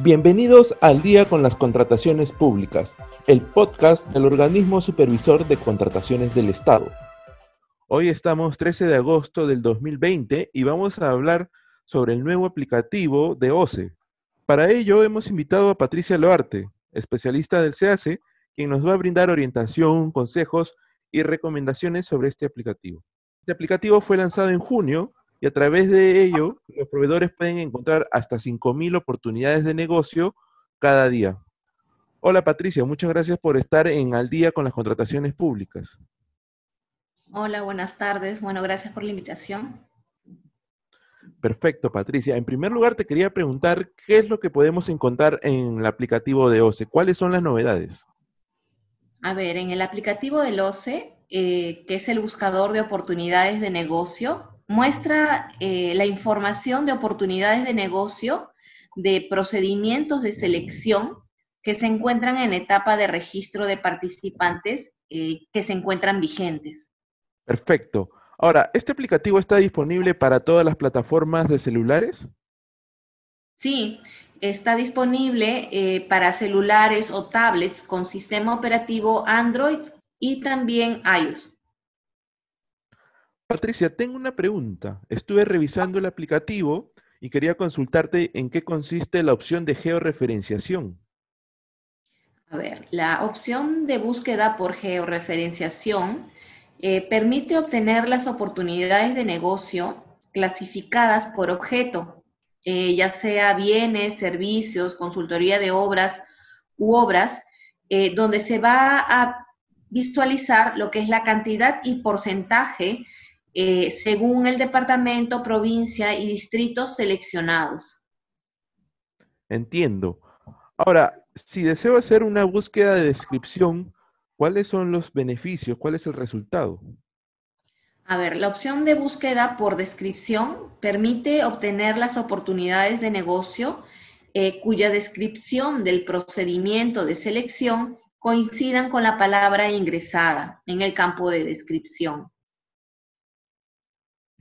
Bienvenidos al Día con las Contrataciones Públicas, el podcast del organismo supervisor de contrataciones del Estado. Hoy estamos 13 de agosto del 2020 y vamos a hablar sobre el nuevo aplicativo de OCE. Para ello hemos invitado a Patricia Loarte, especialista del CACE, quien nos va a brindar orientación, consejos y recomendaciones sobre este aplicativo. Este aplicativo fue lanzado en junio y a través de ello los proveedores pueden encontrar hasta 5.000 oportunidades de negocio cada día. Hola Patricia, muchas gracias por estar en Al día con las contrataciones públicas. Hola, buenas tardes. Bueno, gracias por la invitación. Perfecto, Patricia. En primer lugar, te quería preguntar qué es lo que podemos encontrar en el aplicativo de OCE. ¿Cuáles son las novedades? A ver, en el aplicativo del OCE, eh, que es el buscador de oportunidades de negocio, muestra eh, la información de oportunidades de negocio, de procedimientos de selección que se encuentran en etapa de registro de participantes eh, que se encuentran vigentes. Perfecto. Ahora, ¿este aplicativo está disponible para todas las plataformas de celulares? Sí, está disponible eh, para celulares o tablets con sistema operativo Android y también iOS. Patricia, tengo una pregunta. Estuve revisando el aplicativo y quería consultarte en qué consiste la opción de georreferenciación. A ver, la opción de búsqueda por georreferenciación eh, permite obtener las oportunidades de negocio clasificadas por objeto, eh, ya sea bienes, servicios, consultoría de obras u obras, eh, donde se va a visualizar lo que es la cantidad y porcentaje eh, según el departamento, provincia y distritos seleccionados. Entiendo. Ahora, si deseo hacer una búsqueda de descripción, ¿cuáles son los beneficios? ¿Cuál es el resultado? A ver, la opción de búsqueda por descripción permite obtener las oportunidades de negocio eh, cuya descripción del procedimiento de selección coincidan con la palabra ingresada en el campo de descripción.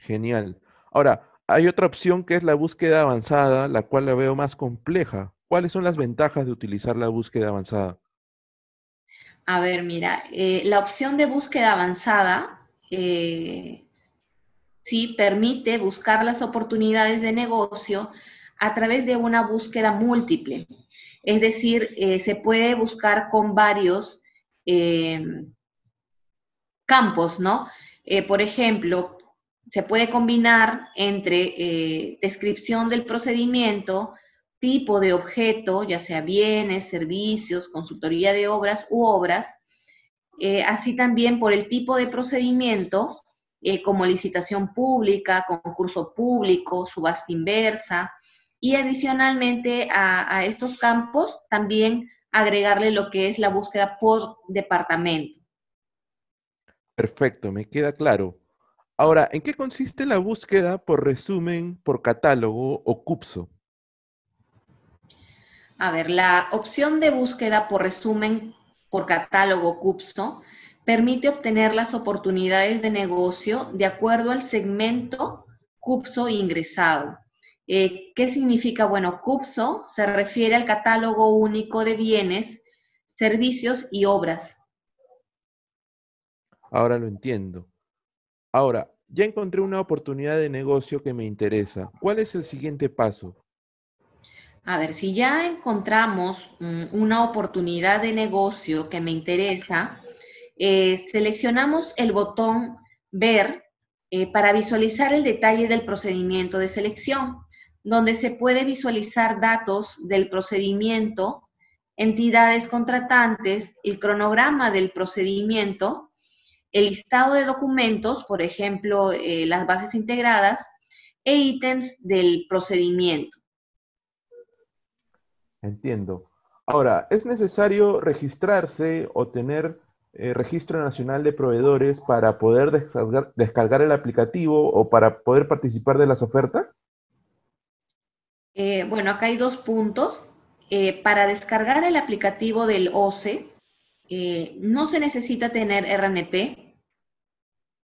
Genial. Ahora, hay otra opción que es la búsqueda avanzada, la cual la veo más compleja. ¿Cuáles son las ventajas de utilizar la búsqueda avanzada? A ver, mira, eh, la opción de búsqueda avanzada eh, sí permite buscar las oportunidades de negocio a través de una búsqueda múltiple. Es decir, eh, se puede buscar con varios campos, ¿no? por ejemplo, se puede combinar entre eh, descripción del procedimiento, tipo de objeto, ya sea bienes, servicios, consultoría de obras u obras, eh, así también por el tipo de procedimiento, eh, como licitación pública, concurso público, subasta inversa, y adicionalmente a, a estos campos también agregarle lo que es la búsqueda por departamento. Perfecto, me queda claro. Ahora, ¿en qué consiste la búsqueda por resumen, por catálogo o CUPSO? A ver, la opción de búsqueda por resumen, por catálogo CUPSO, permite obtener las oportunidades de negocio de acuerdo al segmento CUPSO ingresado. Eh, ¿Qué significa? Bueno, CUPSO se refiere al catálogo único de bienes, servicios y obras. Ahora lo entiendo. Ahora, ya encontré una oportunidad de negocio que me interesa. ¿Cuál es el siguiente paso? A ver, si ya encontramos mm, una oportunidad de negocio que me interesa, eh, seleccionamos el botón Ver eh, para visualizar el detalle del procedimiento de selección, donde se puede visualizar datos del procedimiento, entidades contratantes, el cronograma del procedimiento el listado de documentos, por ejemplo, eh, las bases integradas, e ítems del procedimiento. Entiendo. Ahora, ¿es necesario registrarse o tener eh, registro nacional de proveedores para poder descargar, el aplicativo o para poder participar de las ofertas? Eh, bueno, acá hay dos puntos. para descargar el aplicativo del OCE, eh, no se necesita tener RNP.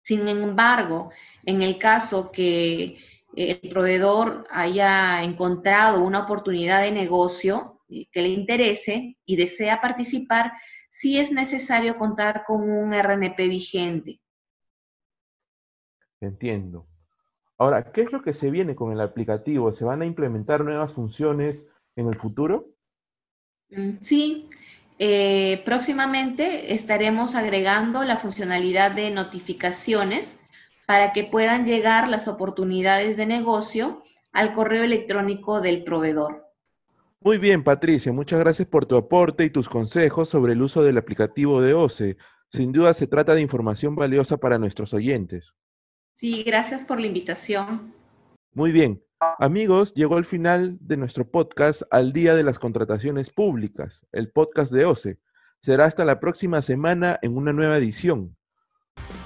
Sin embargo, en el caso que el proveedor haya encontrado una oportunidad de negocio eh, que le interese y desea participar, sí es necesario contar con un RNP vigente. Entiendo. Ahora, ¿qué es lo que se viene con el aplicativo? ¿Se van a implementar nuevas funciones en el futuro? Mm, sí, eh, próximamente estaremos agregando la funcionalidad de notificaciones para que puedan llegar las oportunidades de negocio al correo electrónico del proveedor. Muy bien, Patricia, muchas gracias por tu aporte y tus consejos sobre el uso del aplicativo de OCE. Sin duda se trata de información valiosa para nuestros oyentes. Sí, gracias por la invitación. Muy bien. Amigos, llegó el final de nuestro podcast al Día de las Contrataciones Públicas, el podcast de OCE. Será hasta la próxima semana en una nueva edición.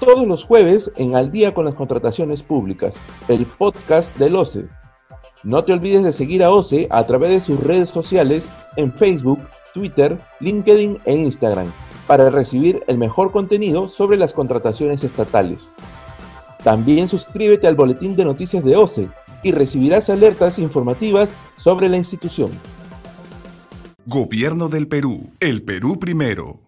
Todos los jueves en Al Día con las Contrataciones Públicas, el podcast del OCE. No te olvides de seguir a OCE a través de sus redes sociales en Facebook, Twitter, LinkedIn e Instagram para recibir el mejor contenido sobre las contrataciones estatales. También suscríbete al boletín de noticias de OCE y recibirás alertas informativas sobre la institución. Gobierno del Perú. El Perú primero.